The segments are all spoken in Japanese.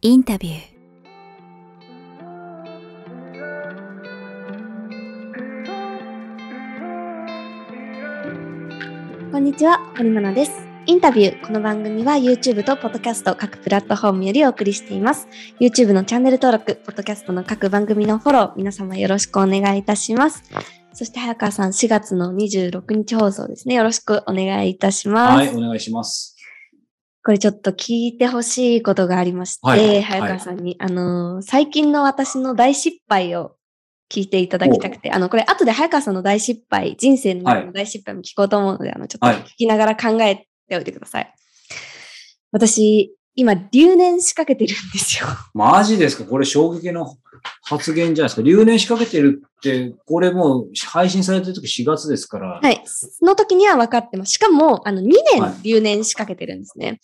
インタビューこんにちは、堀真奈です。インタビュー。この番組は YouTube と Podcast 各プラットフォームよりお送りしています。YouTube のチャンネル登録、Podcast の各番組のフォロー、皆様よろしくお願いいたします。そして早川さん、4月の26日放送ですね。よろしくお願いいたします。はい、お願いします。これちょっと聞いてほしいことがありまして、はい早川さんに、あのー最近の私の大失敗を聞いていただきたくて、あの、これ後で早川さんの大失敗、人生の大失敗も聞こうと思うので、あの、ちょっとはい聞きながら考えておいてください。私、今、留年しかけてるんですよ。マジですか？これ衝撃の発言じゃないですか？留年しかけてるって、これもう配信されてる時4月ですから。はい。その時には分かってます。しかも、あの、2はい年留年しかけてるんですね。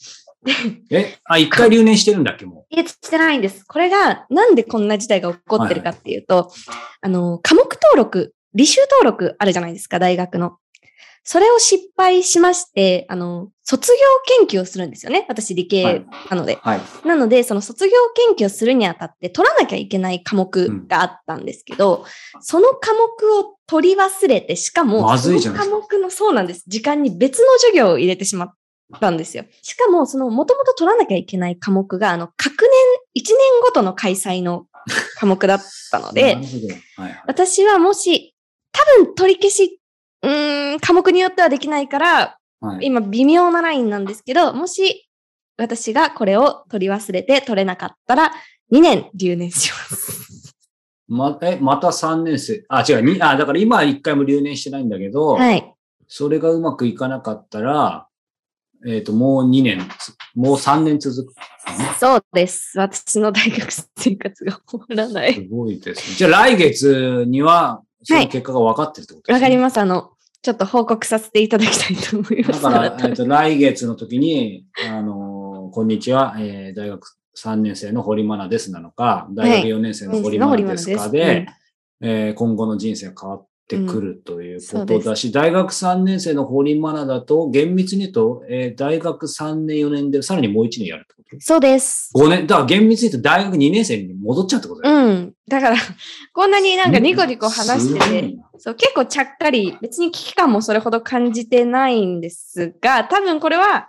え、あ、一回留年してるんだっけもいえ、してないんです。これが、なんでこんな事態が起こってるかっていうと、あの、科目登録、履修登録あるじゃないですか、大学の。それを失敗しまして、あの、卒業研究をするんですよね。私、理系なので。う。はい。なので、その卒業研究をするにあたって取らなきゃいけない科目があったんですけど、その科目を取り忘れて、しかも、まずいじゃないその科目の、そうなんです。時間に別の授業を入れてしまったんですよ。しかも、その、もともと取らなきゃいけない科目が、あの、各年、1年ごとの開催の科目だったの なで。はいはい。私はもし、多分取り消し、うーん、科目によってはできないから、はい、今微妙なラインなんですけど、もし私がこれを取り忘れて取れなかったら、2年留年します。ま、え、また3年生。あ、違う。にあ、だから今は1回も留年してないんだけど、はい。それがうまくいかなかったら、えっ、と、もう2年、もう3年続く。そうです。私の大学生活が終わらない。すごいですね。じゃあ来月には、その結果が分かってるってことですね。わかります。あの、ちょっと報告させていただきたいと思います。だから、えっと、来月の時に、あのーこんにちは、えー大学3年生の堀真奈ですなのか、大学4年生の堀真奈ですかで、堀真奈えー今後の人生が変わってくるということだし、大学3年生の堀真奈だと、厳密に言うと、えー大学3年4年でさらにもう1年やるってこと？そうです。?5 年、だから厳密に言うと大学2年生に戻っちゃうってことだよね。うん。だから、こんなになんかニコニコ話してて、そう、結構ちゃっかり、別に危機感もそれほど感じてないんですが、多分これは、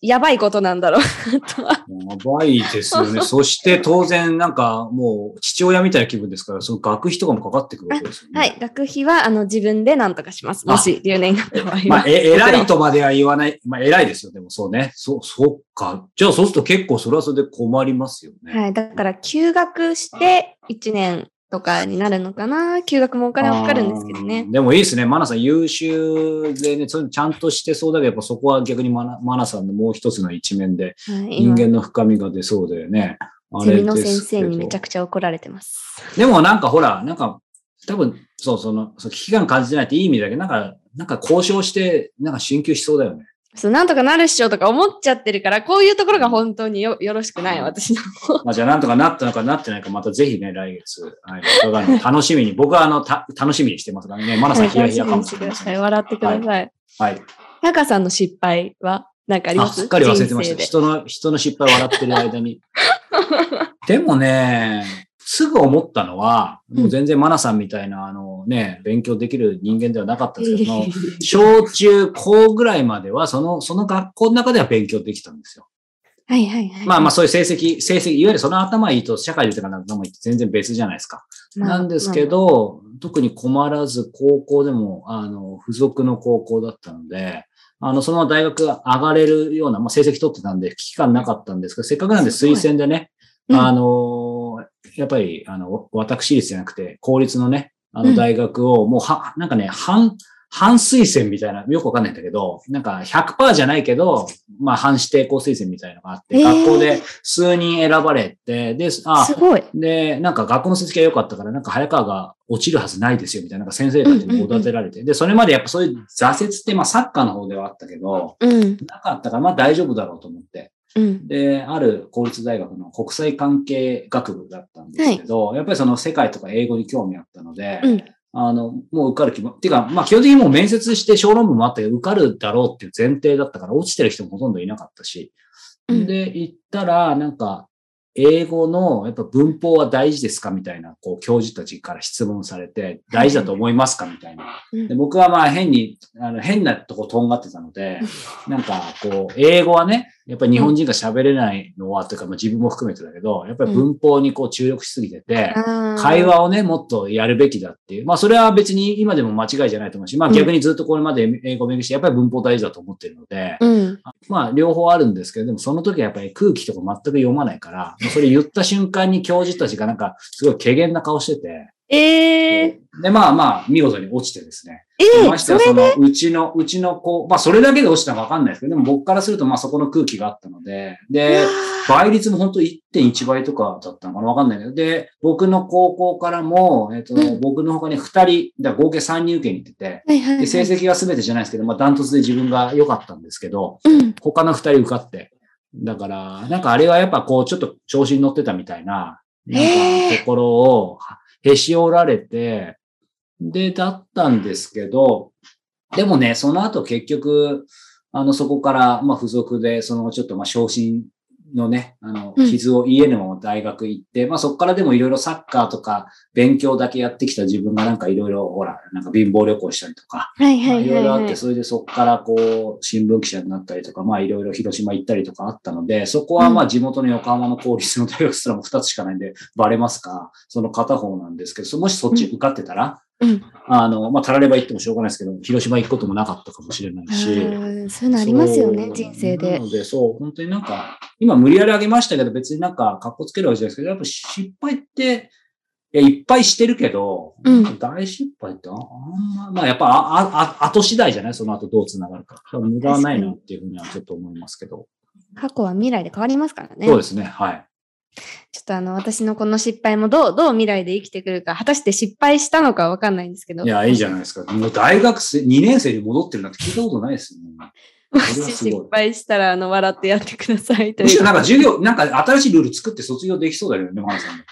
やばいことなんだろう。やばいですよね。そして当然なんかもう父親みたいな気分ですから、その学費とかもかかってくるわけですよね。はい。学費は、あの、自分で何とかします。もし、留年になった場合は。まあ、え、偉いとまでは言わない。まあ、偉いですよ。でもそうね。そ、そっか。じゃあそうすると結構それはそれで困りますよね。はい。だから、休学して1年とかになるのかな。休学もお金はかかるんですけどね。でもいいですね。マナさん優秀でね、ちゃんとしてそうだけど、やっぱそこは逆にマナマナさんのもう一つの一面ではい。人今、間の深みが出そうだよね。あれゼミの先生にめちゃくちゃ怒られてます。でもなんかほら、なんか、多分、そう、その、そう危機感感じてないっていい意味だけど、なんか、なんか交渉して、なんか進級しそうだよね。そう、なんとかなるっしょとか思っちゃってるから、こういうところが本当によよろしくない、私の。まあ、じゃあなんとかなったのかなってないか、またぜひね、来月、はい、伺うの楽しみに、僕はあの、た、楽しみにしてますからね。マナさんヒヤヒヤかもしれません。笑ってください。はい。タカさんの失敗は何かありあ、ます？すっかり忘れてました。人の、人の失敗を笑ってる間に。でもね、すぐ思ったのは、もう全然マナさんみたいな、あのね、勉強できる人間ではなかったんですけど、小中高ぐらいまでは、その、その学校の中では勉強できたんですよ。はいはいはい。まあまあそういう成績、成績、いわゆるその頭いいと社会でとかの頭いいって全然別じゃないですか。まあなんですけ、ど、特に困らず高校でも、あの、付属の高校だったので、あの、そのまま大学上がれるような、まあ、成績取ってたんで、危機感なかったんですけど、せっかくなんで推薦でね、うんあの、やっぱり、あの、私立じゃなくて、公立のね、あうんの大学を、もうは、なんかね、半、半推薦みたいな、よくわかんないんだけど、なんか100%じゃないけど、まあ半指定校推薦みたいなのがあって、へー学校で数人選ばれて、で、あす、ごい。で、なんか学校の成績が良かったから、なんか早川が落ちるはずないですよ、みたいな、なんか先生たちにおだてられて。で、それまでやっぱそういう挫折って、まあサッカーの方ではあったけど、うん。なかったから、まあ大丈夫だろうと思って。うん。で、ある公立大学の国際関係学部だったんですけど、やっぱりその世界とか英語に興味あったので、うん。あの、もう受かる気も、っていうか、まあ基本的にもう面接して小論文もあったけど、受かるだろうっていう前提だったから、落ちてる人もほとんどいなかったし、うんで、行ったら、なんか、英語のやっぱ文法は大事ですかみたいな、こう、教授たちから質問されて、大事だと思いますかみたいな。で僕はまあ変に、あの変なとことんがってたので、なんかこう、英語はね、やっぱり日本人が喋れないのは、というか、まあ、自分も含めてだけど、やっぱり文法にこう注力しすぎてて、会話をね、もっとやるべきだっていう。まあ、それは別に今でも間違いじゃないと思うし、まあ逆にずっとこれまで英語を勉強して、やっぱり文法大事だと思ってるので、うん、まあ両方あるんですけど、でもその時はやっぱり空気とか全く読まないから、それ言った瞬間に教授たちがなんかすごい軽減な顔してて、ええー、で、まあまあ、見事に落ちてですね。ええー、ましてはその、うちの、うちの子、まあそれだけで落ちたかわかんないですけど、でも僕からするとまあそこの空気があったので、で、倍率も本当1.1倍とかだったのかなわかんないけど、で、僕の高校からも、えっ、ー、と、うん、僕の他に2人、だ合計3人受けに行ってて、はいはいはい、で成績は全てじゃないですけど、まあダントツで自分が良かったんですけど、うん、他の2人受かって、だから、なんかあれはやっぱこう、ちょっと調子に乗ってたみたいな、なんかところを、へし折られて、で、だったんですけど、でもね、その後結局、あの、そこから、まあ、付属で、その、ちょっと、まあ、昇進のね、あの、傷を癒えぬまま大学行って、うん、まあそこからでもいろいろサッカーとか勉強だけやってきた自分がなんかいろいろ、ほら、なんか貧乏旅行したりとか、はいはいはい、い。ろいろあって、それでそこからこう、新聞記者になったりとか、まあいろいろ広島行ったりとかあったので、そこはまあ地元の横浜の公立の大学すらも2つしかないんで、バレますか？その片方なんですけど、もしそっち受かってたら、うん、あの、まあ、たられば行ってもしょうがないですけど、広島行くこともなかったかもしれないし。そういうのありますよね、人生で。なので、そう、本当になんか、今無理やりあげましたけど、別になんか、格好つけるわけじゃないですけど、やっぱ失敗って、いや、いっぱいしてるけど、うん、大失敗ってあんま、まあやっぱあ、あ、後次第じゃない？その後どう繋がるか。無駄はないなっていうふうにはちょっと思いますけど。過去は未来で変わりますからね。そうですね、はい。ちょっとあの、私のこの失敗もどう、どう未来で生きてくるか、果たして失敗したのかわかんないんですけど。いや、いいじゃないですか。もう大学生、2年生に戻ってるなんて聞いたことないですよね。もし失敗したら、あの、笑ってやってくださいという。なんか授業、なんか新しいルール作って卒業できそうだよね、マンさん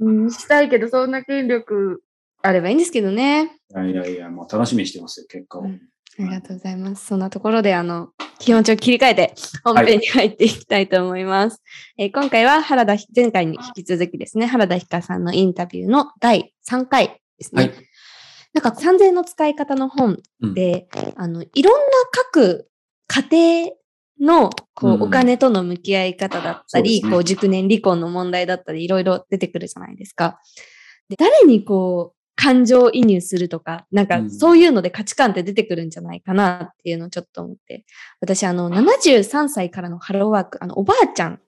うん、したいけど、そんな権力あればいいんですけどね。いやいやいや、もう楽しみにしてますよ、結果を。うんありがとうございます。そんなところで、あの、気持ちを切り替えて本編に入っていきたいと思います。はい、えー、今回は原田、前回に引き続きですね、原田ひかさんのインタビューの第3回ですね。はい、なんか3000の使い方の本で、うん、あの、いろんな各家庭のこう、お金との向き合い方だったり、ね、こう熟年離婚の問題だったり、いろいろ出てくるじゃないですか。で誰にこう、感情移入するとか、なんかそういうので価値観って出てくるんじゃないかなっていうのをちょっと思って。私、あの、73歳からのハローワーク、あの、おばあちゃん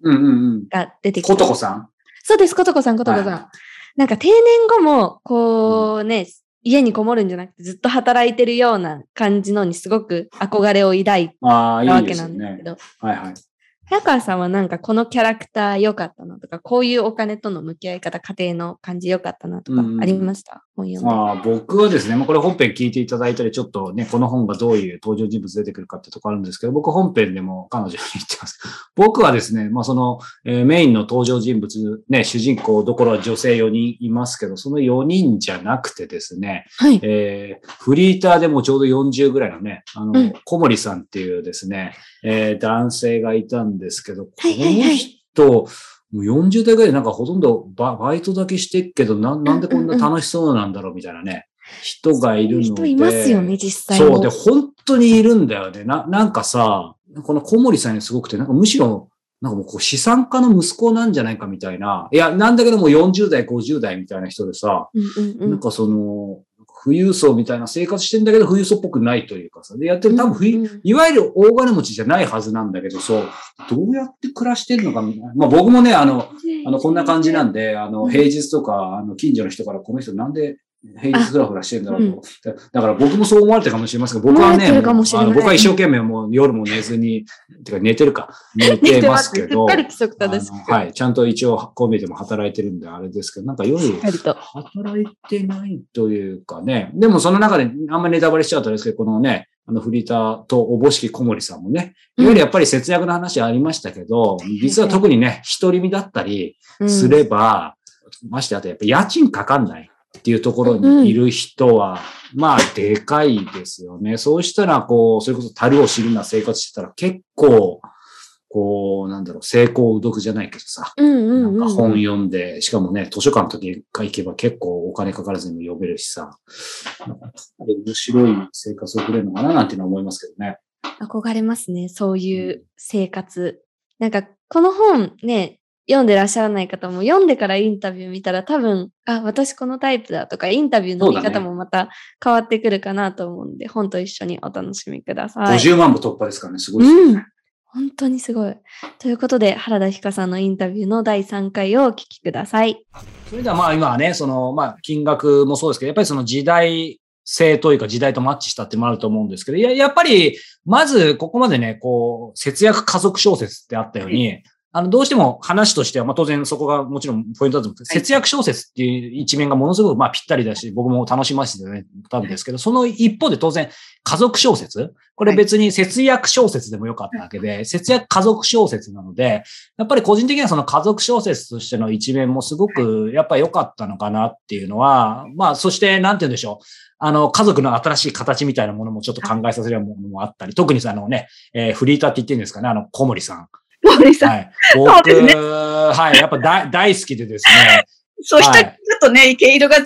が出てきて。ことこさん？そうです、ことこさん、ことこさん。はい、なんか定年後も、こうね、うん、家にこもるんじゃなくてずっと働いてるような感じのにすごく憧れを抱いたわけなんですけど。いいね、はいはい。早川さんはなんかこのキャラクター良かったなとか、こういうお金との向き合い方、家庭の感じ良かったなとかありました、本読んで。まあ、僕はですね、まあ、これ本編聞いていただいたり、ちょっとね、この本がどういう登場人物出てくるかってとこあるんですけど、僕本編でも彼女に言ってます。僕はですね、まあその、えー、メインの登場人物、ね、主人公どころは女性4人いますけど、その4人じゃなくてですね、はい、えー、フリーターでもちょうど40ぐらいのね、あの、うん、小森さんっていうですね、えー、男性がいたんですけど、この人、もう40代ぐらいなんかほとんどババイトだけしてっけどな、なんでこんな楽しそうなんだろうみたいなね、人がいるので。人いますよね、実際そう。で、本当にいるんだよね。な、なんかさ、この小森さんにすごくて、なんかむしろ、なんかもうこう資産家の息子なんじゃないかみたいな。いや、なんだけども40代、50代みたいな人でさ、うんうんうん、なんかその、富裕層みたいな生活してんだけど、富裕層っぽくないというかさ。で、やってる多分うんうん、いわゆる大金持ちじゃないはずなんだけど、そう、どうやって暮らしてるのかみたいな。まあ僕もね、あの、あの、こんな感じなんで、あの、平日とか、あの、近所の人からこの人なんで平日フラフラしてるんだろうと、うん。だから僕もそう思われてるかもしれません。が、僕はね、あの僕は一生懸命もう夜も寝ずに、てか寝てるか、寝てます。けど、はい、ちゃんと一応こう見ても働いてるんであれですけど、なんか夜働いてないというかね、でもその中であんまりネタバレしちゃうとですけど、このね、あのフリーターとおぼしき小森さんもね、いわゆるやっぱり節約の話ありましたけど、うん、実は特にね、独り身だったりすれば、うん、ましてあとやっぱ家賃かかんない。っていうところにいる人は、まあ、でかいですよね。そうしたら、こう、それこそ樽を知るな生活してたら結構、ここう、なんだろう、成功うどくじゃないけどさ、うんうんうん。なんか本読んで、しかもね、図書館の時が行けば結構お金かからずにも読めるしさ、面白い生活を送れるのかななんていうのは思いますけどね。憧れますね。そういう生活。なんか、この本ね、読んでらっしゃらない方も読んでからインタビュー見たら多分、あ、私このタイプだとか、インタビューの見方もまた変わってくるかなと思うんで、本と一緒にお楽しみください。50万部突破ですからね、すごいですよね。うん。本当にすごい。ということで、原田ひかさんのインタビューの第3回をお聞きください。それではまあ今はね、その、まあ金額もそうですけど、やっぱりその時代性というか時代とマッチしたってもあると思うんですけど、いや、やっぱり、まずここまでね、こう、節約家族小説ってあったように、あの、どうしても話としては、まあ当然そこがもちろんポイントだと思うんですけど、節約小説っていう一面がものすごくまあぴったりだし、僕も楽しませてね、たんですけど、その一方で当然家族小説。これ別に節約小説でもよかったわけで、節約家族小説なので、やっぱり個人的にはその家族小説としての一面もすごくやっぱり良かったのかなっていうのは、まあそしてなんて言うんでしょう。あの、家族の新しい形みたいなものもちょっと考えさせるようなものもあったり、特にあのね、えーフリーターって言ってるんですかね、あの、小森さん。森さん。はい。僕、そうですねはい、やっぱ大大好きでですね。そう、人はいにちょっとね、毛色が違う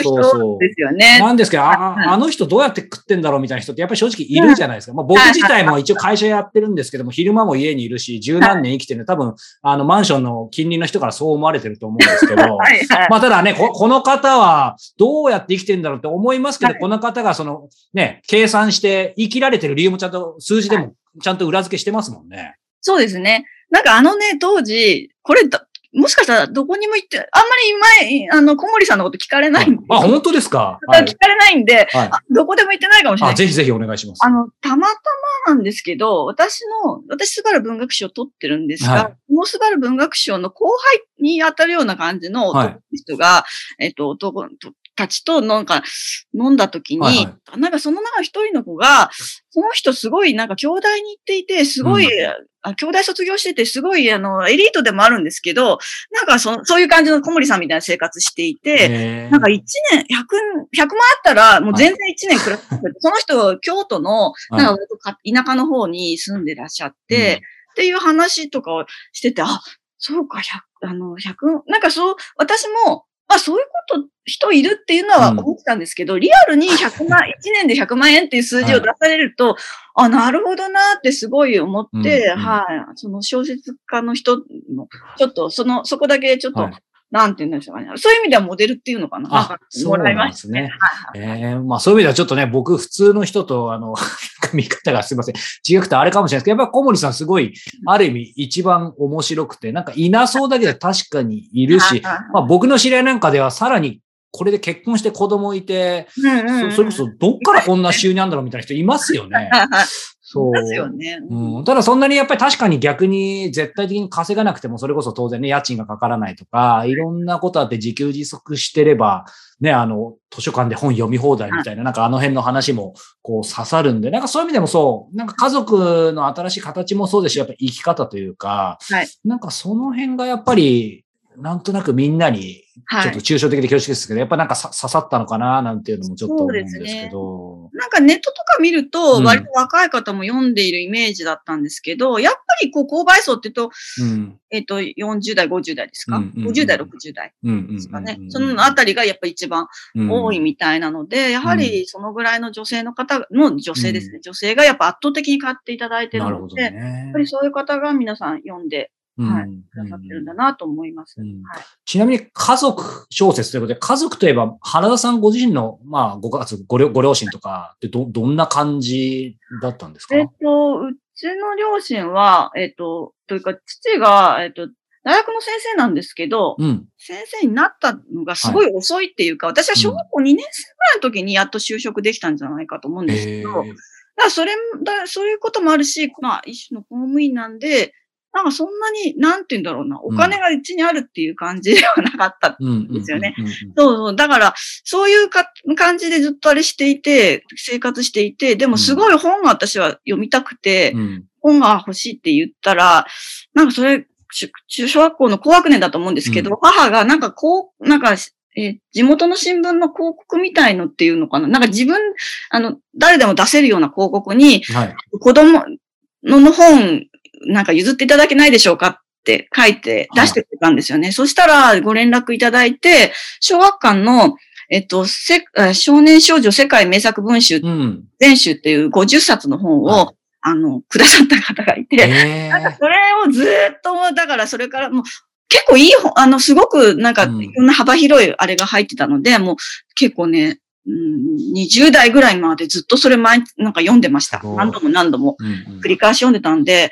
人うですよね。なんですけど、あはいああの人どうやって食ってんだろうみたいな人ってやっぱり正直いるじゃないですか。まあ、僕自体も一応会社やってるんですけども、昼間も家にいるし、十何年生きてる多分、あの、マンションの近隣の人からそう思われてると思うんですけど、はいはい。まあ、ただねこ、この方はどうやって生きてんだろうって思いますけど、はいこの方がその、ね、計算して生きられてる理由もちゃんと数字でもちゃんと裏付けしてますもんね。そうですね。なんかあのね、当時、これだ、もしかしたらどこにも行って、あんまり前、あの、小森さんのこと聞かれないんで。あ、本当ですか？はい聞。かれないんで、はいあどこでも行ってないかもしれなあ、い。ぜひぜひお願いします。あの、たまたまなんですけど、私の、私、スバル文学賞を取ってるんですが、はいこのスバル文学賞の後輩に当たるような感じの人が、えっと、男たちとなんか飲んだ時に、はいはなんかその中の一人の子が、その人すごいなんか兄弟に行っていて、すごい、あ兄弟卒業してて、すごいあの、エリートでもあるんですけど、なんかそそういう感じの小森さんみたいな生活していて、なんか1年、100、100万あったら、もう全然1年暮らす。その人、京都の、はい。なんか田舎の方に住んでらっしゃって、っていう話とかをしてて、あ、そうか、100、あの、100、なんかそう、私も、あ、そういうこと、人いるっていうのはうん。思ってたんですけど、リアルに100万、1年で100万円っていう数字を出されると、あ、なるほどなってすごい思って、うんうん。はい、その小説家の人の、ちょっと、その、そこだけちょっと、はいなんて言うんでしょうかね。そういう意味ではモデルっていうのかな。あか、そうなん。ですね。はいはい。ええまあそういう意味ではちょっとね、僕普通の人と、あの、見方がすいません。違くてあれかもしれないですけど、やっぱ小森さんすごい、ある意味一番面白くて、なんかいなそうだけど確かにいるし、まあ僕の知り合いなんかではさらにこれで結婚して子供いて、うんうんうんそそれこそどっからこんな収入あんだろうみたいな人いますよね。はいはいそう。ですよね。うん、ただそんなにやっぱり確かに逆に絶対的に稼がなくてもそれこそ当然ね、家賃がかからないとか、い。ろんなことあって自給自足してれば、ね、あの、図書館で本読み放題みたいな、なんかあの辺の話もこう刺さるんで、なんかそういう意味でもそう、なんか家族の新しい形もそうですし、やっぱり生き方というか、はい。なんかその辺がやっぱり、なんとなくみんなに、はい。ちょっと抽象的で恐縮ですけど、やっぱなんかさ刺さったのかな、なんていうのもちょっと思うんですけど。なんかネットとか見るうと、ん割と若い方も読んでいるイメージだったんですけど、やっぱりこう、購買層って言うと、うん。えっ、と、40代、50代ですか、うんうんうん ?50 代、60代うんうんうんうん。ですかね。そのあたりがやっぱり一番多いみたいなので、やはりそのぐらいの女性の方の、女性ですね、女性がやっぱ圧倒的に買っていただいてるので、やっねぱ。りそういう方が皆さん読んではい。うん。くださってるんだなと思います。うん。はい。ちなみに家族小説ということで、家族といえば原田さんご自身の、まあ、ご家族、ご両ご両親とかってど、どんな感じだったんですか？えっと、うちの両親は、えっと、というか、父が、えっと、大学の先生なんですけど、うん。先生になったのがすごい遅いっていうか、私は小学校2年生ぐらいの時にやっと就職できたんじゃないかと思うんですけど、だからそれだ、そういうこともあるし、まあ一種の公務員なんで、なんかそんなに、なんて言うんだろうな、お金がうちにあるっていう感じではなかった。うん。ですよねそうそう。だから、そういうか感じでずっとあれしていて、生活していて、でもすごい本が私は読みたくて、うんうん本が欲しいって言ったら、なんかそれ、し中小学校の高学年だと思うんですけど、うん母がなんかこう、なんか、えー地元の新聞の広告みたいのっていうのかな？なんか自分、あの、誰でも出せるような広告に、はい。子供の本なんか譲っていただけないでしょうかって書いて出してくれたんですよね。そしたらご連絡いただいて、小学館の、えっと、せ少年少女世界名作文集うん。全集っていう50冊の本を、はあの、くださった方がいて、えなんかそれをずーっと、だからそれからもう、結構いい本、あの、すごくなんか、うん。いろんな幅広いあれが入ってたので、もう結構ね、うん、20代ぐらいまでずっとそれ毎、なんか読んでました。何度も何度も。うんうん。繰り返し読んでたんで、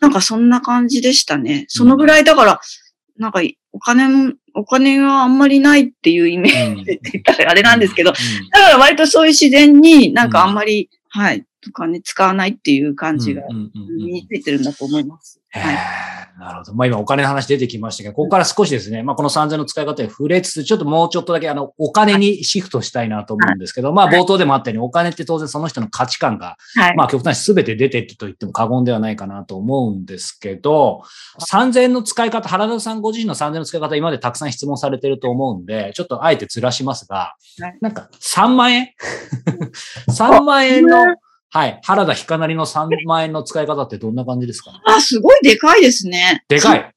なんかそんな感じでしたね。そのぐらいだから、なんかお金も、お金があんまりないっていうイメーうん。ジって言ったらあれなんですけど、うだから割とそういう自然になんかあんまり、はい、お金使わないっていう感んじがうんうんうんうん身についてるんだと思います。へはい。ーなるほど。まあ今お金の話出てきましたけど、ここから少しですね、まあこの3000の使い方に触れつつ、ちょっともうちょっとだけあの、お金にシフトしたいなと思うんですけど、まあ冒頭でもあったように、お金って当然その人の価値観が、はい。まあ極端に全て出てると言っても過言ではないかなと思うんですけど、3000円の使い方、原田さんご自身の3000円の使い方、今までたくさん質問されてると思うんで、ちょっとあえてずらしますがはい、なんか3万円 ?3 万円の、はい、原田ひかなりの3万円の使い方ってどんな感じですか？あ、すごいでかいですね。い。3でかい。万円だ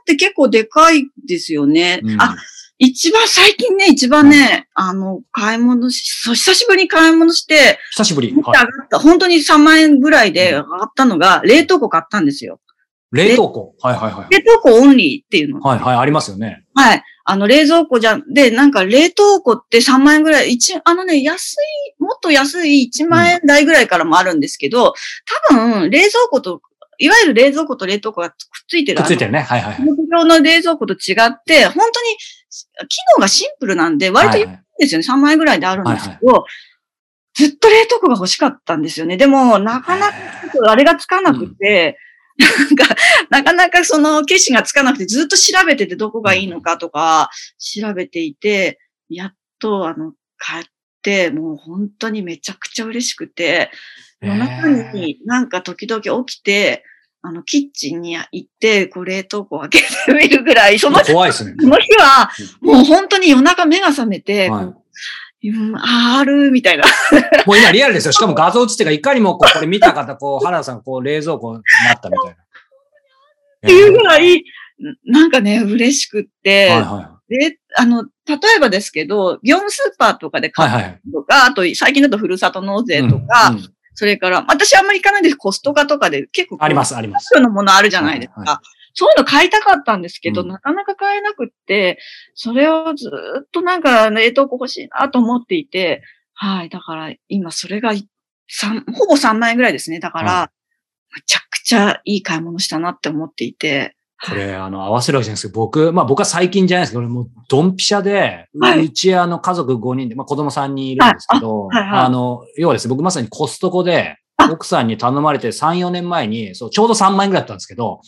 って結構でかいですよね。うんあ、一番最近ね、一番ね、あの、買い物し、そう、久しぶりに買い物して、久しぶり。上がはいった、本当に3万円ぐらいで上がったのが、冷凍庫買ったんですよ。冷凍庫？はいはいはい。冷凍庫オンリーっていうの。はいはい、ありますよね。はい。あの、冷蔵庫じゃ、で、なんか冷凍庫って3万円ぐらい、一、あのね、安い、もっと安い1万円台ぐらいからもあるんですけど、多分、冷蔵庫と、いわゆる冷蔵庫と冷凍庫がくっついてる。くっついてるね。はいはいはい。木上の冷蔵庫と違って、本当に機能がシンプルなんで、割といいんはいはいですよね。3万円ぐらいであるんですけど、ずっと冷凍庫が欲しかったんですよね。でも、なかなかあれがつかなくて、なんか、なかなかその決心がつかなくて、ずっと調べててどこがいいのかとか、調べていて、やっと、あの、買って、もう本当にめちゃくちゃ嬉しくて、夜中になんか時々起きて、あの、キッチンに行って、こう冷凍庫を開けてみるぐらい、その、怖いですね。その日は、もう本当に夜中目が覚めて、はいうん、ある、みたいな。もう今リアルですよ。しかも画像映ってるから、いかにもこう、これ見た方、こう、原田さん、こう、冷蔵庫になったみたいな。っていうぐらい、なんかね、嬉しくって、はいはで、あの、例えばですけど、業務スーパーとかでい。買はいうはい。とか、あと最近だとふるさと納税とか、うんうんそれから、私あんまり行かないんですコストカとかで結構。。ありますす、あります。そういうのものあるじゃないですか。はいはそういうの買いたかったんですけど、うんなかなか買えなくって、それをずーっとなんか冷凍庫欲しいなと思っていて、はい。だから今それが三ほぼ3万円ぐらいですね。だから、はめちゃくちゃいい買い物したなって思っていて。これ、あの、合わせるわけじゃないですけど、僕、まあ僕は最近じゃないですけど、俺もうドンピシャで、はいうちあの家族5人で、まあ子供3人いるんですけど、はいあはいはいあの、要はですね、僕まさにコストコで、あ奥さんに頼まれて3、4年前に、そう、ちょうど3万円ぐらいだったんですけど、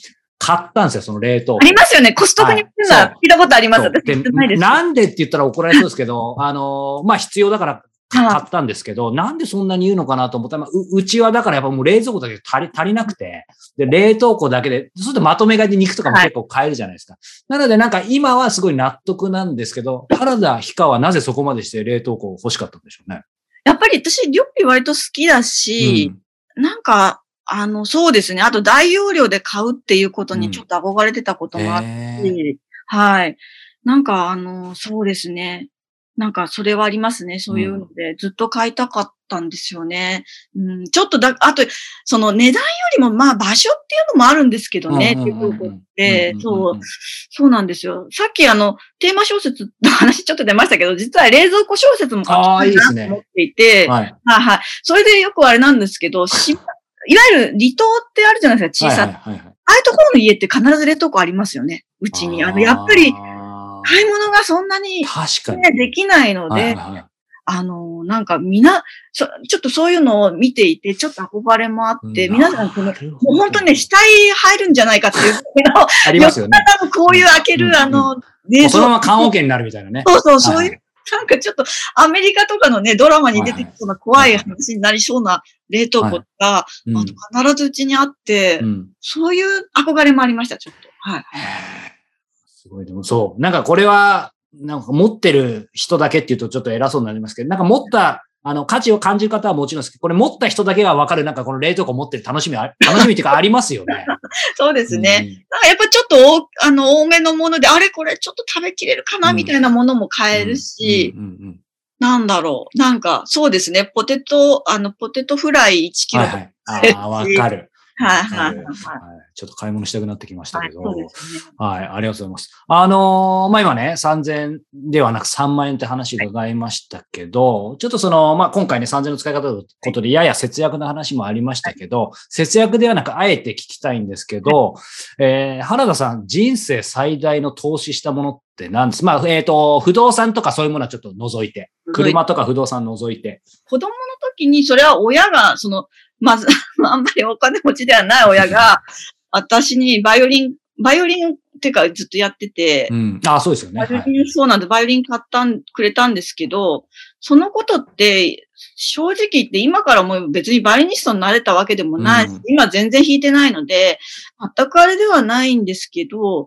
買ったんですよ、その冷凍庫ありますよね。コストコに行ってたはい聞いたことあります。そう私行ってないです。なんでって言ったら怒られそうですけど、あの、まあ必要だから買ったんですけど、なんでそんなに言うのかなと思ったら、まあううちはだからやっぱもう冷蔵庫だけで足り足りなくて、で、冷凍庫だけで、そうするとまとめ買いで肉とかも結構買えるじゃないですか。なのでなんか今はすごい納得なんですけど、原田ひかはなぜそこまでして冷凍庫欲しかったんでしょうね。やっぱり私、リョッピ割と好きだし、なんか、あの、そうですね。あと大容量で買うっていうことにちょっと憧れてたこともあって、へーはい。なんか、あの、そうですね。なんか、それはありますね。そういうので、ずっと買いたかったんですよね。うん、ちょっとだ、あと、その値段よりも、まあ、場所っていうのもあるんですけどね、うんうんうんうんっていうことそう、そうなんですよ。さっきあの、テーマ小説の話ちょっと出ましたけど、実は冷蔵庫小説も書きあたいなと思っていて、はい。はいはい。それでよくあれなんですけど、し いわゆる離島ってあるじゃないですか、小さい。はいはいはいはいああいうところの家って必ず冷凍庫ありますよね。うちに。あの、やっぱり、買い物がそんなに、確かに。ね、できないので、はいはいはいあの、なんかみな、そちょっとそういうのを見ていて、ちょっと憧れもあって、うん皆さんこの、もう本当にね、死体入るんじゃないかっていう ありますよね。こういう開ける、あの、冷もうそのまま缶オケになるみたいなね。そうそう、そういうは、なんかちょっとアメリカとかのね、ドラマに出てきそうな怖いはい話になりそうな冷凍庫が、うんあの必ずうちにあって、うんそういう憧れもありました、ちょっと。はい。すごい、でもそう。なんかこれは、なんか持ってる人だけっていうとちょっと偉そうになりますけど、なんか持ったあの、価値を感じる方はもちろんですけど、これ持った人だけがわかる、なんかこの冷蔵庫持ってる楽しみあ、楽しみっていうかありますよね。そうですね。うんなんかやっぱちょっとおあの多めのもので、あれこれちょっと食べきれるかなうんみたいなものも買えるし、なんだろう。なんか、そうですね。ポテト、あの、ポテトフライ1キロとか。はいはい。ああ、わかる。はいはいはいちょっと買い物したくなってきましたはい。けど。そうですね。はい、ありがとうございます。あのーまあ、今ね、3000ではなく3万円って話伺いましたけど、ちょっとその、まあ、今回ね、3000の使い方ということで、やや節約の話もありましたけど、節約ではなく、あえて聞きたいんですけど、えー原田さん、人生最大の投資したものって何です？まあ、えっ、と、不動産とかそういうものはちょっと除いて、車とか不動産除いて。子供の時に、それは親が、その、まず、あんまりお金持ちではない親が、私にバイオリン、バイオリンっていうかずっとやってて、うん。ああ、そうですよね。バイオはい。リンそうなんで、バイオリン買ったん、くれたんですけど、そのことって、正直言って今からもう別にバイオリニストになれたわけでもないし、うん今全然弾いてないので、全くあれではないんですけど、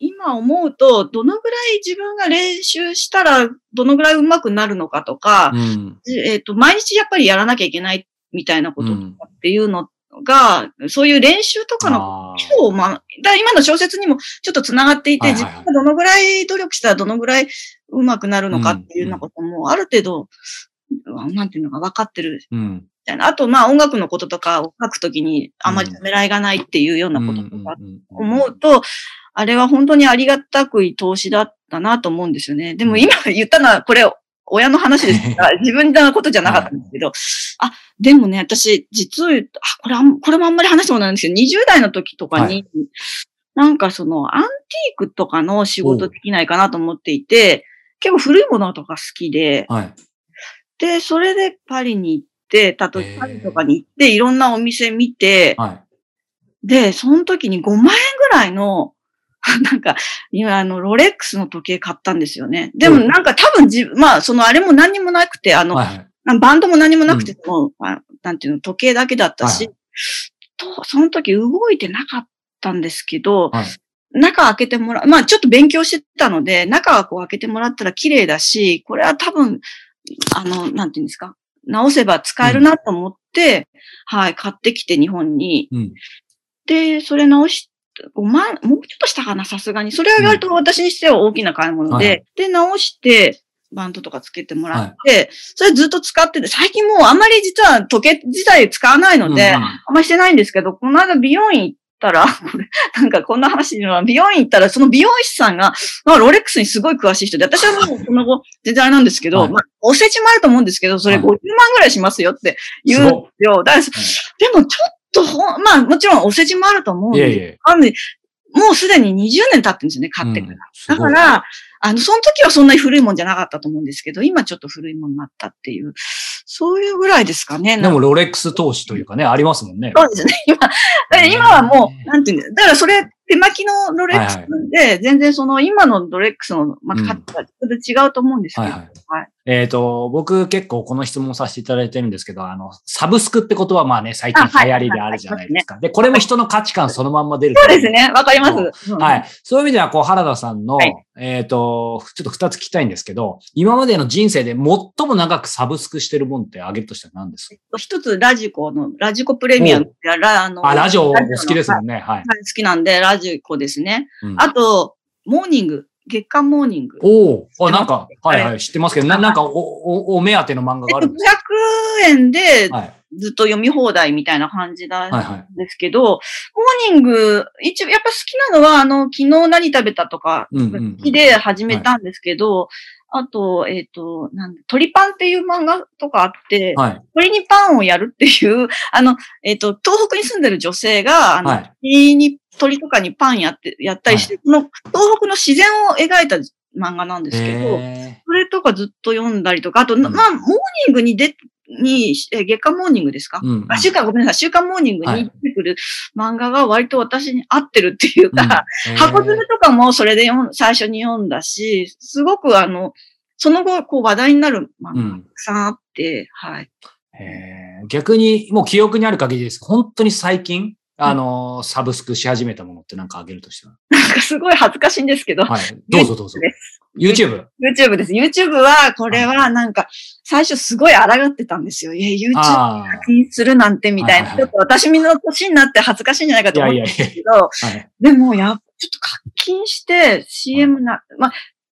今思うと、どのぐらい自分が練習したら、どのぐらい上手くなるのかとか、うん。えっ、と、毎日やっぱりやらなきゃいけないみたいなこととかうんっていうのが、そういう練習とかのあーそう、まあ、だ今の小説にもちょっと繋がっていて、はいはいはい自分がどのぐらい努力したらどのぐらい上手くなるのかっていうようなことも、ある程度、なんていうのか分かってるうん。みたいな。あと、まあ音楽のこととかを書くときにあまりためらいがないっていうようなこととかうんうんうん思うと、あれは本当にありがたくい投資だったなと思うんですよね。でも今言ったのは、これ、親の話です。から、自分のことじゃなかったんですけど、あ、でもね、私、実を言うと、あ、これあん、これもあんまり話したことないんですけど、20代の時とかに、はなんかその、アンティークとかの仕事できないかなと思っていて、結構古いものとか好きで、はい。で、それでパリに行って、たとへー。パリとかに行って、いろんなお店見て、はい。で、その時に5万円ぐらいの、なんか、今、あの、ロレックスの時計買ったんですよね。でもうんなんか多分自分、まあ、そのあれも何にもなくて、あの、はいはい。バンドも何もなくて、もうあなんていうの、時計だけだったし、はいと、その時動いてなかったんですけど、はい中開けてもらう、まあちょっと勉強してたので、中はこう開けてもらったら綺麗だし、これは多分、あの、なんていうんですか、直せば使えるなと思って、はい、買ってきて日本に。うん。で、それ直し、5万、もうちょっとしたかな、さすがに。それは割と私にしては大きな買い物で、はいで、直して、バンドとかつけてもらって、それずっと使ってて、最近もうあんまり実は時計自体使わないので、うんうん。あんまりしてないんですけど、この間美容院行ったら、これ、なんかこんな話のは、美容院行ったら、その美容師さんが、まあ、ロレックスにすごい詳しい人で、私はもうその後、全然あれなんですけど、はい。まあ、お世辞もあると思うんですけど、それ50はい。万ぐらいしますよって言うんですよ。だから、でもちょっとまあ、もちろんお世辞もあると思うんでいえいえ。あのねもうすでに20年経ってるんですよね、買ってから。うんだから、あの、その時はそんなに古いもんじゃなかったと思うんですけど、今ちょっと古いもんになったっていう、そういうぐらいですかね。でも、ロレックス投資というかね、ありますもんね。そうですね。今、今はもう、なんていうんだだからそれ、手巻きのロレックスで、全然その今のロレックスの、また価値がちょっと違うと思うんですけど、はいはい。はいえっ、と、僕結構この質問させていただいてるんですけど、あの、サブスクってことはまあね、最近流行りであるじゃないですか。で、これも人の価値観そのまんま出るそうですね。わかります。うんはい。そういう意味では、こう、原田さんの、はいえっ、と、ちょっと二つ聞きたいんですけど、今までの人生で最も長くサブスクしてるもんってあげるとしたら何ですか？一つラジコの、ラジコプレミアムラあのあ、ラジオお好きですはいもんね。はい。はい好きなんで、ラジコですね。うんあと、モーニング、月刊モーニング。おお、あ、なんか、はいははい、知ってますけど、ななんかお、お、お目当ての漫画えっと、500があるんです円で。ずっと読み放題みたいな感じなんはいはい。ですけど、モーニング、一応やっぱ好きなのは、あの、昨日何食べたとか、好きで始めたんですけど、あと、えっ、と、なんだ鳥パンっていう漫画とかあって、はい。鳥にパンをやるっていう、あの、えっ、と、東北に住んでる女性が、あの、はい。鳥に、鳥とかにパンやって、やったりして、この東北の自然を描いた漫画なんですけど、へそれとかずっと読んだりとか、あと、ん。まあ、モーニングに出、に、え月刊モーニングですか、ーうんうん。あ、週刊、ごめんなさい、週刊モーニングはいに出てくる漫画が割と私に合ってるっていうか、うん。箱詰めとかもそれで読ん最初に読んだし、すごくあの、その後、こう話題になる漫画がたくさんあって、はい。へー。逆に、もう記憶にある限りです。本当に最近、あのー、サブスクし始めたものってなんかあげるとしたら？なんかすごい恥ずかしいんですけど、はい。どうぞどうぞ。です YouTube。です。YouTube は、これはなんか、最初すごい抗ってたんですよ。いや、YouTube 課金するなんてみたいな。ちょっと私みの年になって恥ずかしいんじゃないかと思うんですけど、でもや、ちょっと課金して CM な、まあ、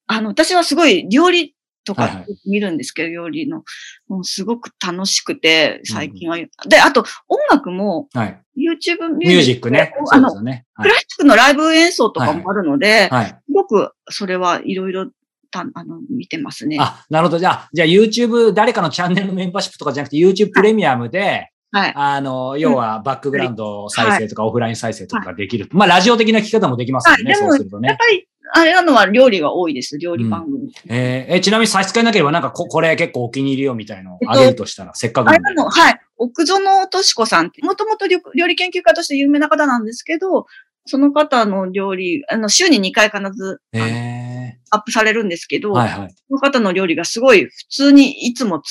あの、私はすごい料理とか見るんですけど、料理の。もうすごく楽しくて、最近は。で、あと、音楽も、YouTube ミュージックね。あの、クラシックのライブ演奏とかもあるので、すごくそれはいろいろた、あの、見てますね。あ、なるほど。じゃあ、じゃあ YouTube、誰かのチャンネルのメンバーシップとかじゃなくて YouTube プレミアムで、はい。あの、要はバックグラウンド再生とかオフライン再生とかできる。はい、まあ、ラジオ的な聞き方もできますよね、そうするとね。やっぱり、あれなのは料理が多いです、料理番組。うん、えー、え、ちなみに差し支えなければ、なんかこ、これ結構お気に入りよみたいのをあげるとしたら、えっと、せっかく。あれなの、はい。奥園とし子さんって、もともと料理研究家として有名な方なんですけど、その方の料理、あの、週に2回必ず、アップされるんですけど、はいはい、その方の料理がすごい普通にいつも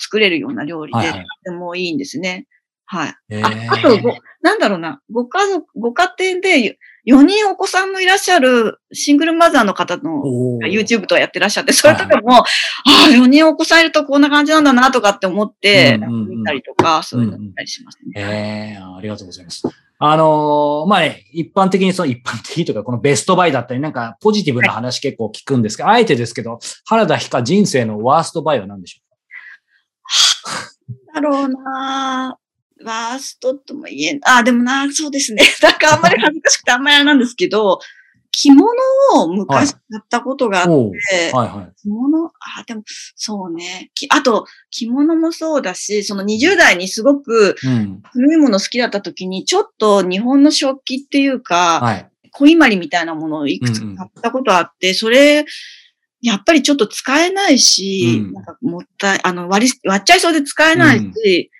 作れるような料理で、はいはい、とてもいいんですね。はい。ああとご、なんだろうな、ご家族、ご家庭で4人お子さんのいらっしゃるシングルマザーの方の YouTube とかやってらっしゃって、それとかも、はい、ああ、4人お子さんいるとこんな感じなんだなとかって思って、見たりとか、そういうの見たりしますね。ええー、ありがとうございます。あのー、まあね、一般的にその一般的とか、このベストバイだったり、なんかポジティブな話結構聞くんですけど、はい、あえてですけど、原田ひか人生のワーストバイは何でしょうか？だろうなワーストとも言えん。あ、でもな、そうですね。なんかあんまり恥ずかしくてあんまりあれなんですけど、着物を昔買ったことがあって、はいはいはい、着物、あ、でも、そうね。あと、着物もそうだし、その20代にすごく古いもの好きだった時に、ちょっと日本の食器っていうか、はい、小いまりみたいなものをいくつか買ったことあって、うんうん、それ、やっぱりちょっと使えないし、うん、なんかもったい、あの、割り、割っちゃいそうで使えないし、うん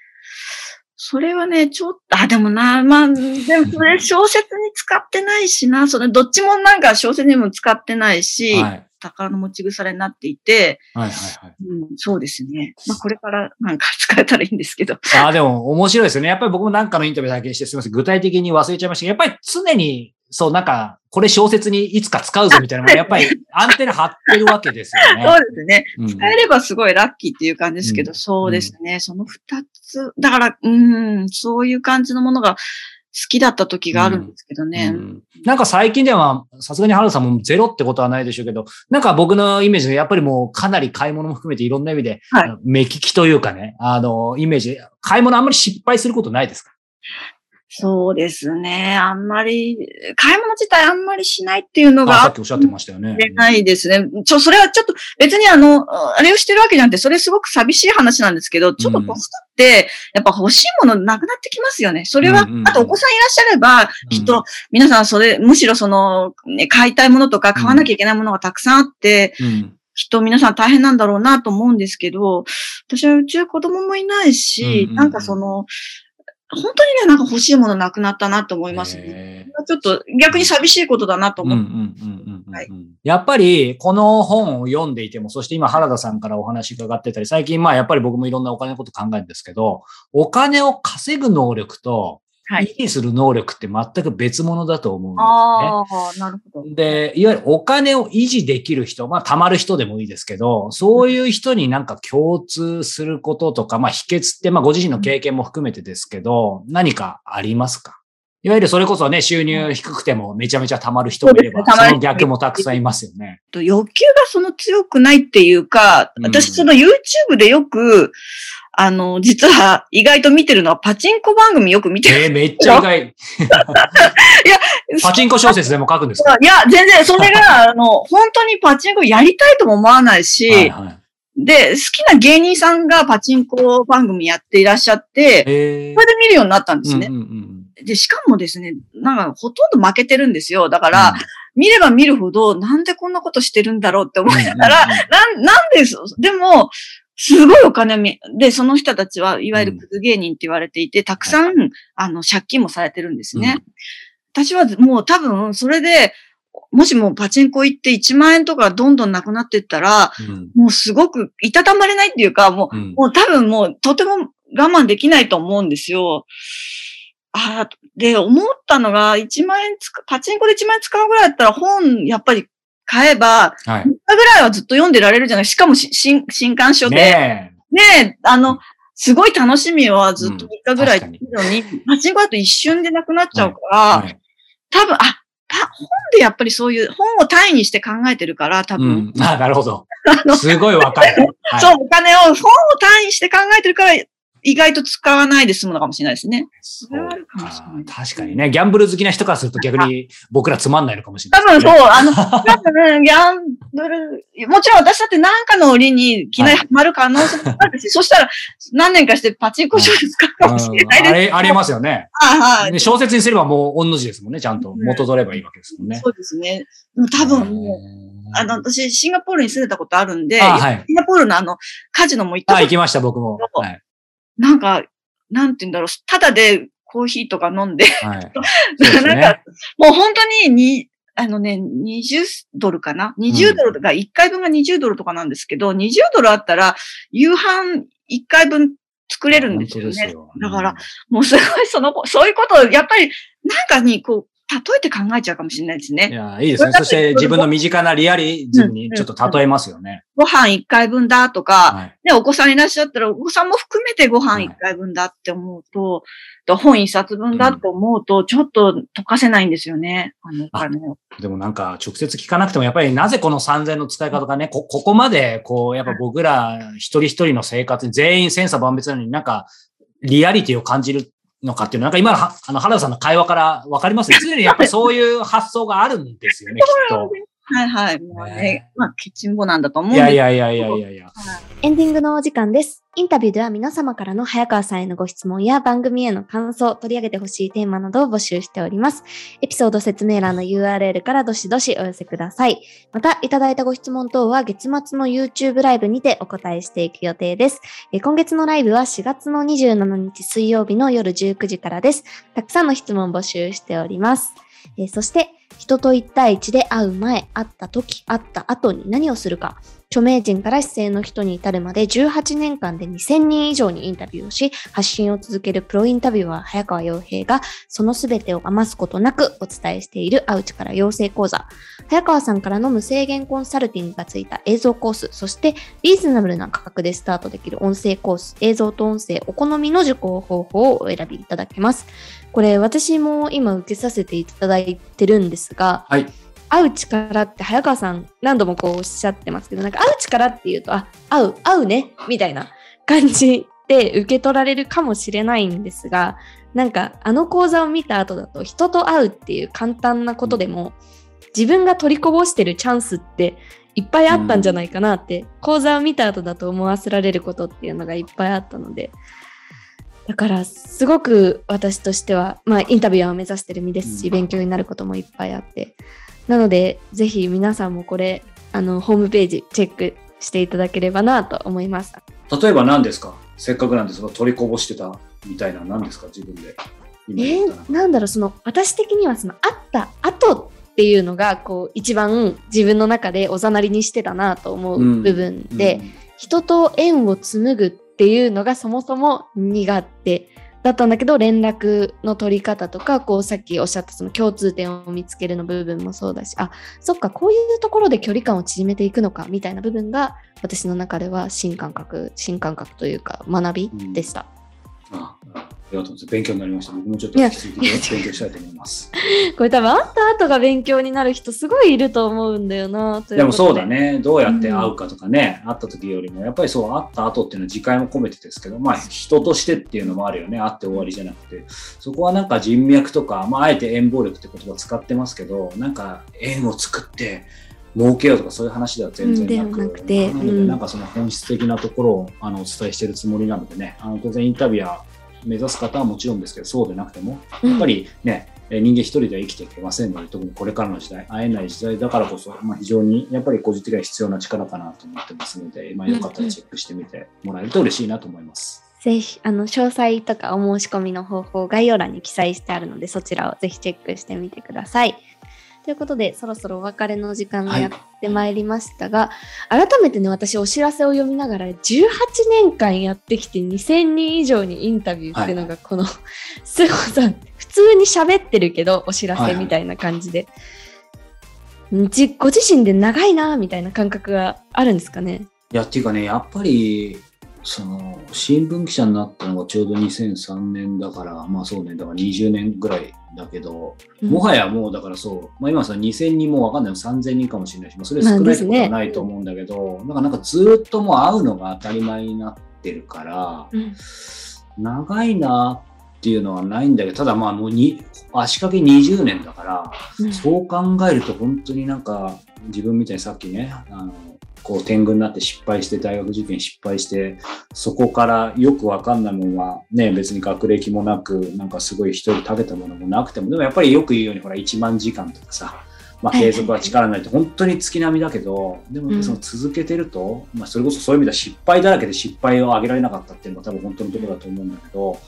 それはね、ちょっと、あ、でもな、まあ、でもそれ小説に使ってないしな、それどっちもなんか小説にも使ってないし、はい、宝の持ち腐れになっていて、はいはいはい。うん、そうですね。まあこれからなんか使えたらいいんですけど。ああ、でも面白いですよね。やっぱり僕もなんかのインタビュー拝見してすみません。具体的に忘れちゃいましたけど、やっぱり常にそう、なんか、これ小説にいつか使うぞみたいなやっぱりアンテナ張ってるわけですよね。そうですね。使えればすごいラッキーっていう感じですけど、うん、そうですね。その二つ、だから、うん、そういう感じのものが好きだった時があるんですけどね。うんうん、なんか最近では、さすがに原さんもゼロってことはないでしょうけど、なんか僕のイメージでやっぱりもうかなり買い物も含めていろんな意味で、はい、目利きというかね、あの、イメージ、買い物あんまり失敗することないですか？そうですね。あんまり、買い物自体あんまりしないっていうのが。さっきおっしゃってましたよね。ないですね。ちょ、それはちょっと、別にあの、あれをしてるわけじゃなくて、それすごく寂しい話なんですけど、ちょっと年取って、やっぱ欲しいものなくなってきますよね。それは、あとお子さんいらっしゃれば、きっと、皆さんそれ、むしろその、ね、買いたいものとか買わなきゃいけないものがたくさんあって、うんきっと皆さん大変なんだろうなと思うんですけど、私はうちは子供もいないし、なんかその、本当にね、なんか欲しいものなくなったなと思いますね。ちょっと逆に寂しいことだなと思って。やっぱり、この本を読んでいても、そして今原田さんからお話伺ってたり、最近まあやっぱり僕もいろんなお金のこと考えるんですけど、お金を稼ぐ能力と、はい。維持する能力って全く別物だと思うんですね。ああ、なるほど。で、いわゆるお金を維持できる人、まあ、貯まる人でもいいですけど、そういう人になんか共通することとか、まあ、秘訣って、まあ、ご自身の経験も含めてですけど、何かありますか？いわゆるそれこそね、収入低くてもめちゃめちゃ貯まる人もいれば、その逆もたくさんいますよね。欲求がその強くないっていうか、私その YouTube でよく、あの、実は意外と見てるのはパチンコ番組よく見てる。えー、めっちゃ意外。いや、パチンコ小説でも書くんですか？いや、全然、それが、あの、本当にパチンコやりたいとも思わないし、はいはいで、好きな芸人さんがパチンコ番組やっていらっしゃって、それで見るようになったんですね。うんうんうん、で、しかもですね、なんかほとんど負けてるんですよ。だから、うん、見れば見るほど、なんでこんなことしてるんだろうって思いながら、うんうんうん、なん、なんです、でも、すごいお金み、で、その人たちはいわゆるクズ芸人って言われていて、たくさん、あの、借金もされてるんですね。私はもう多分、それで、もしもパチンコ行って1万円とかどんどんなくなっていったら、うん、もうすごくいたたまれないっていうか、もう、うん、もう多分もうとても我慢できないと思うんですよ。あで、思ったのが、1万円つか、パチンコで1万円使うぐらいだったら本、やっぱり買えば、はい、3日ぐらいはずっと読んでられるじゃない。しかも新新刊書で、ねあの、すごい楽しみはずっと3日ぐらいうんいるのに、パチンコだと一瞬でなくなっちゃうから、はい。多分、あ、パ本でやっぱりそういう、本を単位にして考えてるから、多う分、ん。あ、なるほど。すごいわかる。はい。そう、お金を、本を単位にして考えてるから、意外と使わないで済むのかもしれないですね。それはあるかもしれない確かにね、ギャンブル好きな人からすると逆に僕らつまんないのかもしれ多ないね、分そう、あの、多分、ギャンブル、もちろん私だって何かの折にいきなりハマる可能性もあるし、そしたら何年かしてパチンコ勝負使うかもしれないです。うんあれ、ありますよね。はいはい。ね小説にすればもう、御の字ですもんね。ちゃんと元取ればいいわけですもんね。そうですね。多分もう、あの、私、シンガポールに住んでたことあるんで、あはいシンガポールのあの、カジノも行ったあ、こと行きました、僕も。はい。なんか、なんて言うんだろう、ただでコーヒーとか飲んで、はい。なんねか、もう本当にに、あのね、20ドルかな ?20 ドルが、1回分が20ドルとかなんですけど、20ドルあったら、夕飯1回分作れるんですよね。よだから、、もうすごいその、そういうことを、やっぱり、なんかに、こう、例えて考えちゃうかもしれないですいね。や、いいですね。そして自分の身近なリアリズムにちょっと例えますよね。ご飯1回分だとか、はい。ね、お子さんいらっしゃったら、お子さんも含めてご飯1回分だって思うと、と本1冊分だって思うと、ちょっと溶かせないんですよね。あの、お金を。でもなんか直接聞かなくても、やっぱりなぜこの3000の使い方がね、こ、ここまで、こう、やっぱ僕ら一人一人の生活に全員千差万別なのになんか、リアリティを感じるのかっていうのは、なんか今の、あの、原田さんの会話からわかりますね。常にやっぱりそういう発想があるんですよね、きっと。はいはい。もうねね、まあ、ケチンボなんだと思うんいですやいやいやいやいやいや。エンディングのお時間です。インタビューでは皆様からの早川さんへのご質問や番組への感想、取り上げてほしいテーマなどを募集しております。エピソード説明欄の URL からどしどしお寄せください。また、いただいたご質問等は月末の YouTube ライブにてお答えしていく予定です。えー今月のライブは4月の27日水曜日の夜19時からです。たくさんの質問募集しております。えーそして、人と1対1で会う前、会った時、会った後に何をするか。著名人から市政の人に至るまで18年間で2000人以上にインタビューをし、発信を続けるプロインタビュアー早川洋平が、その全てを余すことなくお伝えしているアウチから養成講座。早川さんからの無制限コンサルティングがついた映像コース、そしてリーズナブルな価格でスタートできる音声コース、映像と音声お好みの受講方法をお選びいただけます。これ私も今受けさせていただいてるんですが、はい。会う力って早川さん何度もこうおっしゃってますけどなんか会う力っていうとあ会う会うねみたいな感じで受け取られるかもしれないんですがなんかあの講座を見た後だと人と会うっていう簡単なことでも自分が取りこぼしてるチャンスっていっぱいあったんじゃないかなって、講座を見た後だと思わせられることっていうのがいっぱいあったのでだからすごく私としては、まあ、インタビュアーを目指してる身ですし、うん。勉強になることもいっぱいあって。なのでぜひ皆さんもこれあのホームページチェックしていただければなと思います。例えば何ですか？せっかくなんですが、取りこぼしてたみたいな何ですか？自分で。今えー、なんだろうその私的にはその会った後っていうのがこう一番自分の中でおざなりにしてたなと思ううん。部分で、人と縁を紡ぐっっていうのがそもそも苦手だったんだけど連絡の取り方とかこうさっきおっしゃったその共通点を見つけるの部分もそうだしあそっかこういうところで距離感を縮めていくのかみたいな部分が私の中では新感覚新感覚というか学びでした。あありがとうございます。勉強になりました。僕もちょっと引き続き勉強したいと思います。これ多分会った後が勉強になる人すごいいると思うんだよなといでもそうだ。ね。どうやって会うかとかね、会った時よりも、やっぱりそう、会った後っていうのは時間も込めてですけど、まあ人としてっていうのもあるよね。会って終わりじゃなくて。そこはなんか人脈とか、まああえて縁暴力って言葉を使ってますけど、なんか縁を作って、儲けようとかそういう話では全然なく,、なくてなのでうんなんかその本質的なところをあのお伝えしているつもりなのでね、あの当然インタビュアー目指す方はもちろんですけど、そうでなくても、やっぱりね、えー人間一人では生きていけませんので、特にこれからの時代、会えない時代だからこそ、まあ、非常にやっぱり個人的には必要な力かなと思ってますので、まあ、よかったらチェックしてみてもらえると嬉しいなと思います。ぜひあの詳細とかお申し込みの方法概要欄に記載してあるのでそちらをぜひチェックしてみてください。ということでそろそろお別れの時間がやってまいりましたが、改めてね私お知らせを読みながら18年間やってきて2000人以上にインタビューっていうのがこの、すごさ普通に喋ってるけどお知らせみたいな感じで、じご自身で長いなみたいな感覚があるんですかね？いや、っていうかね、やっぱり、その、新聞記者になったのがちょうど2003年だから、まあそうね、だから20年ぐらいだけど、もはやもうだからそう、まあ、今さ2000人もわかんない3000人かもしれないし、まあ、それ少ないことはないと思うんだけど、なんかなんかずっともう会うのが当たり前になってるから、うん。長いなっていうのはないんだけど、ただまあもうに足掛け20年だから、うん。そう考えると本当になんか自分みたいにさっきね、あのこう天狗になって失敗して大学受験失敗してそこからよくわかんないものはね別に学歴もなくなんかすごい一人食べたものもなくてもでもやっぱりよく言うようにほら1万時間とかさまあ継続は力ないって本当に月並みだけどでもうん。その続けてると、まあそれこそそういう意味では失敗だらけで失敗を上げられなかったっていうのが多分本当のところだと思うんだけど、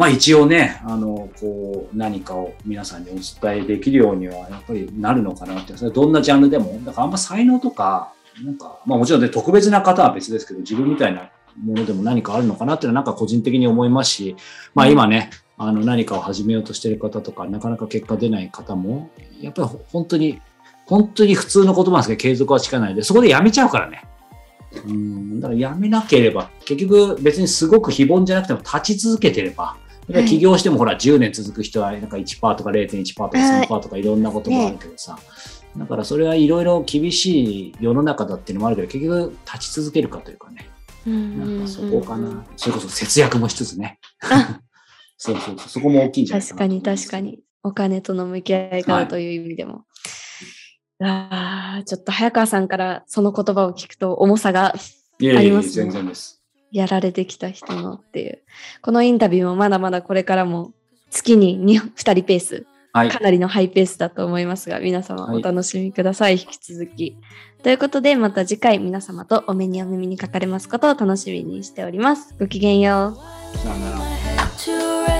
まあ一応ね、あの、こう、何かを皆さんにお伝えできるようには、やっぱりなるのかなって、それどんなジャンルでも、だからあんま才能とか、なんか、まあもちろんね、特別な方は別ですけど、自分みたいなものでも何かあるのかなっていうのは、なんか個人的に思いますし、まあ今ね、あの、何かを始めようとしてる方とか、なかなか結果出ない方も、やっぱり本当に、本当に普通の言葉なんですけど、継続は力ないで、そこでやめちゃうからね。うん、だからやめなければ、結局別にすごく非凡じゃなくても立ち続けてれば、起業してもほら10年続く人はなんか1%とか0.1%とか3%とかいろんなことがあるけどさ、だからそれはいろいろ厳しい世の中だっていうのもあるけど、結局立ち続けるかというかね、なんかそこかな。それこそ節約もしつつね。そうそうそう、そこも大きいんじゃない確かに確か。に。お金との向き合い方という意味でも。ああ、ちょっと早川さんからその言葉を聞くと重さがいやいやいや、ありますね全然です。やられてきた人のっていう。このインタビューもまだまだこれからも月に 2, 2人ペース、はいか。なりのハイペースだと思いますが、皆様はいお楽しみください、引き続き。ということで、また次回皆様とお目にお耳にかかれますことを楽しみにしております。ごきげんよう。さよなら。